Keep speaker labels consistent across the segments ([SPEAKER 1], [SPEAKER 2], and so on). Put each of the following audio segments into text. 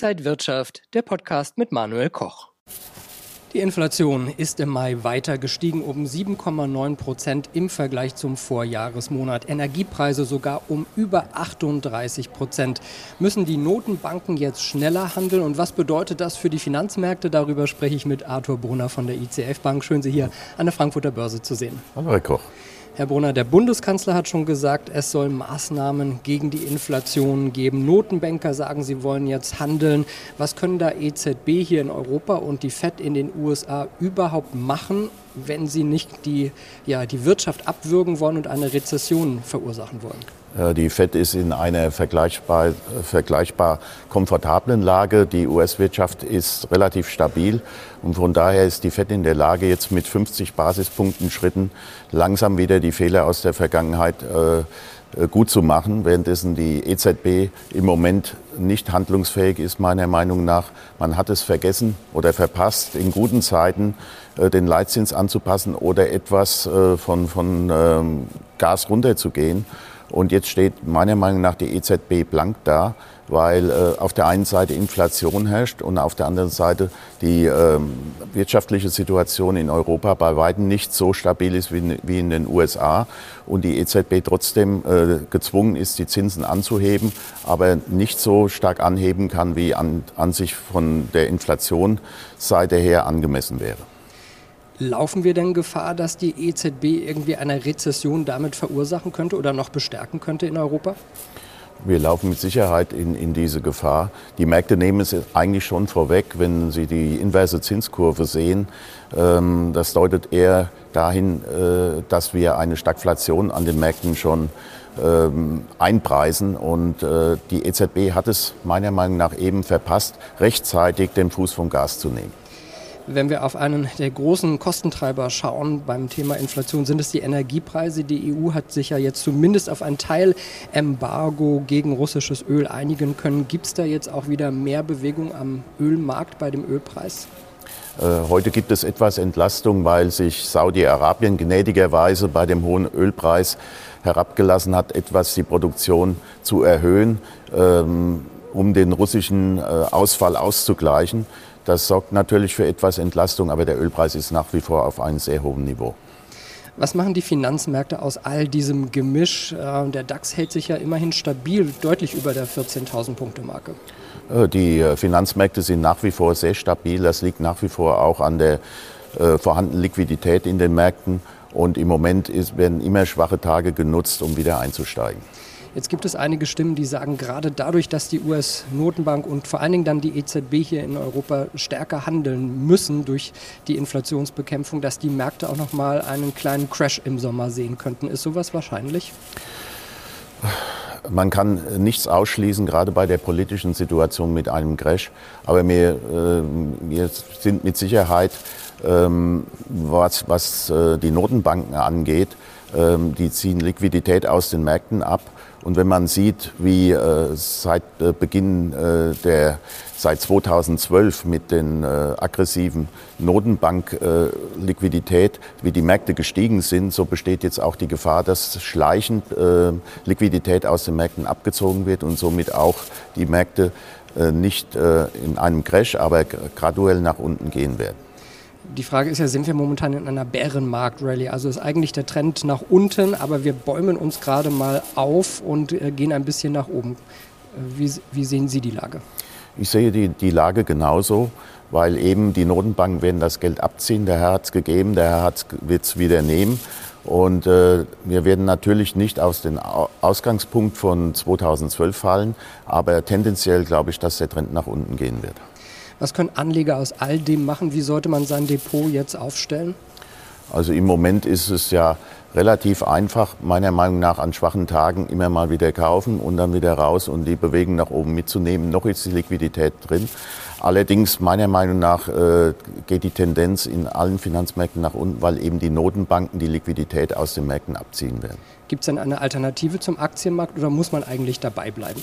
[SPEAKER 1] Inside Wirtschaft, der Podcast mit Manuel Koch. Die Inflation ist im Mai weiter gestiegen um 7,9 Prozent im Vergleich zum Vorjahresmonat. Energiepreise sogar um über 38 Prozent. Müssen die Notenbanken jetzt schneller handeln? Und was bedeutet das für die Finanzmärkte? Darüber spreche ich mit Arthur Brunner von der ICF Bank. Schön, Sie hier an der Frankfurter Börse zu sehen.
[SPEAKER 2] Hallo, Herr Koch.
[SPEAKER 1] Herr Brunner, der Bundeskanzler hat schon gesagt, es soll Maßnahmen gegen die Inflation geben. Notenbanker sagen, sie wollen jetzt handeln. Was können da EZB hier in Europa und die FED in den USA überhaupt machen, wenn sie nicht die, ja, die Wirtschaft abwürgen wollen und eine Rezession verursachen wollen?
[SPEAKER 2] Äh, die FED ist in einer vergleichbar, vergleichbar komfortablen Lage. Die US-Wirtschaft ist relativ stabil und von daher ist die FED in der Lage, jetzt mit 50 Basispunkten Schritten langsam wieder die Fehler aus der Vergangenheit äh, gut zu machen, währenddessen die EZB im Moment nicht handlungsfähig ist, meiner Meinung nach. Man hat es vergessen oder verpasst, in guten Zeiten äh, den Leitzins anzupassen oder etwas äh, von, von ähm, Gas runterzugehen. Und jetzt steht meiner Meinung nach die EZB blank da, weil äh, auf der einen Seite Inflation herrscht und auf der anderen Seite die äh, wirtschaftliche Situation in Europa bei weitem nicht so stabil ist wie, wie in den USA und die EZB trotzdem äh, gezwungen ist, die Zinsen anzuheben, aber nicht so stark anheben kann, wie an, an sich von der Inflationsseite her angemessen wäre.
[SPEAKER 1] Laufen wir denn Gefahr, dass die EZB irgendwie eine Rezession damit verursachen könnte oder noch bestärken könnte in Europa?
[SPEAKER 2] Wir laufen mit Sicherheit in, in diese Gefahr. Die Märkte nehmen es eigentlich schon vorweg, wenn Sie die inverse Zinskurve sehen. Ähm, das deutet eher dahin, äh, dass wir eine Stagflation an den Märkten schon ähm, einpreisen. Und äh, die EZB hat es meiner Meinung nach eben verpasst, rechtzeitig den Fuß vom Gas zu nehmen.
[SPEAKER 1] Wenn wir auf einen der großen Kostentreiber schauen beim Thema Inflation, sind es die Energiepreise. Die EU hat sich ja jetzt zumindest auf ein Teilembargo gegen russisches Öl einigen können. Gibt es da jetzt auch wieder mehr Bewegung am Ölmarkt bei dem Ölpreis?
[SPEAKER 2] Äh, heute gibt es etwas Entlastung, weil sich Saudi-Arabien gnädigerweise bei dem hohen Ölpreis herabgelassen hat, etwas die Produktion zu erhöhen, ähm, um den russischen äh, Ausfall auszugleichen. Das sorgt natürlich für etwas Entlastung, aber der Ölpreis ist nach wie vor auf einem sehr hohen Niveau.
[SPEAKER 1] Was machen die Finanzmärkte aus all diesem Gemisch? Äh, der DAX hält sich ja immerhin stabil, deutlich über der 14.000 Punkte Marke.
[SPEAKER 2] Äh, die Finanzmärkte sind nach wie vor sehr stabil. Das liegt nach wie vor auch an der vorhandenen Liquidität in den Märkten. Und im Moment werden immer schwache Tage genutzt, um wieder einzusteigen.
[SPEAKER 1] Jetzt gibt es einige Stimmen, die sagen, gerade dadurch, dass die US-Notenbank und vor allen Dingen dann die EZB hier in Europa stärker handeln müssen durch die Inflationsbekämpfung, dass die Märkte auch noch mal einen kleinen Crash im Sommer sehen könnten. Ist sowas wahrscheinlich?
[SPEAKER 2] Man kann nichts ausschließen, gerade bei der politischen Situation mit einem Crash. Aber wir, äh, wir sind mit Sicherheit, ähm, was, was äh, die Notenbanken angeht, ähm, die ziehen Liquidität aus den Märkten ab. Und wenn man sieht, wie äh, seit äh, Beginn äh, der, seit 2012 mit den aggressiven Notenbank-Liquidität, wie die Märkte gestiegen sind, so besteht jetzt auch die Gefahr, dass schleichend Liquidität aus den Märkten abgezogen wird und somit auch die Märkte nicht in einem Crash, aber graduell nach unten gehen werden.
[SPEAKER 1] Die Frage ist ja, sind wir momentan in einer Bärenmarkt-Rallye? Also ist eigentlich der Trend nach unten, aber wir bäumen uns gerade mal auf und äh, gehen ein bisschen nach oben. Wie, wie sehen Sie die Lage?
[SPEAKER 2] Ich sehe die, die Lage genauso, weil eben die Notenbanken werden das Geld abziehen. Der Herr hat es gegeben, der Herr wird es wieder nehmen. Und äh, wir werden natürlich nicht aus dem Ausgangspunkt von 2012 fallen, aber tendenziell glaube ich, dass der Trend nach unten gehen wird.
[SPEAKER 1] Was können Anleger aus all dem machen? Wie sollte man sein Depot jetzt aufstellen?
[SPEAKER 2] Also im Moment ist es ja relativ einfach, meiner Meinung nach an schwachen Tagen immer mal wieder kaufen und dann wieder raus und die Bewegung nach oben mitzunehmen. Noch ist die Liquidität drin. Allerdings meiner Meinung nach äh, geht die Tendenz in allen Finanzmärkten nach unten, weil eben die Notenbanken die Liquidität aus den Märkten abziehen werden.
[SPEAKER 1] Gibt es denn eine Alternative zum Aktienmarkt oder muss man eigentlich dabei bleiben?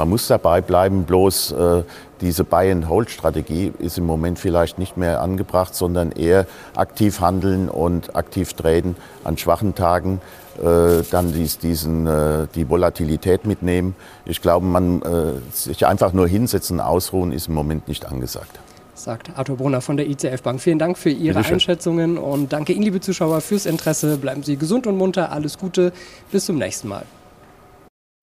[SPEAKER 2] Man muss dabei bleiben, bloß äh, diese Buy-and-Hold-Strategie ist im Moment vielleicht nicht mehr angebracht, sondern eher aktiv handeln und aktiv traden an schwachen Tagen äh, dann dies, diesen, äh, die Volatilität mitnehmen. Ich glaube, man äh, sich einfach nur hinsetzen, ausruhen, ist im Moment nicht angesagt
[SPEAKER 1] sagt Arthur Brunner von der ICF Bank. Vielen Dank für Ihre Einschätzungen und danke Ihnen, liebe Zuschauer, fürs Interesse. Bleiben Sie gesund und munter. Alles Gute. Bis zum nächsten Mal.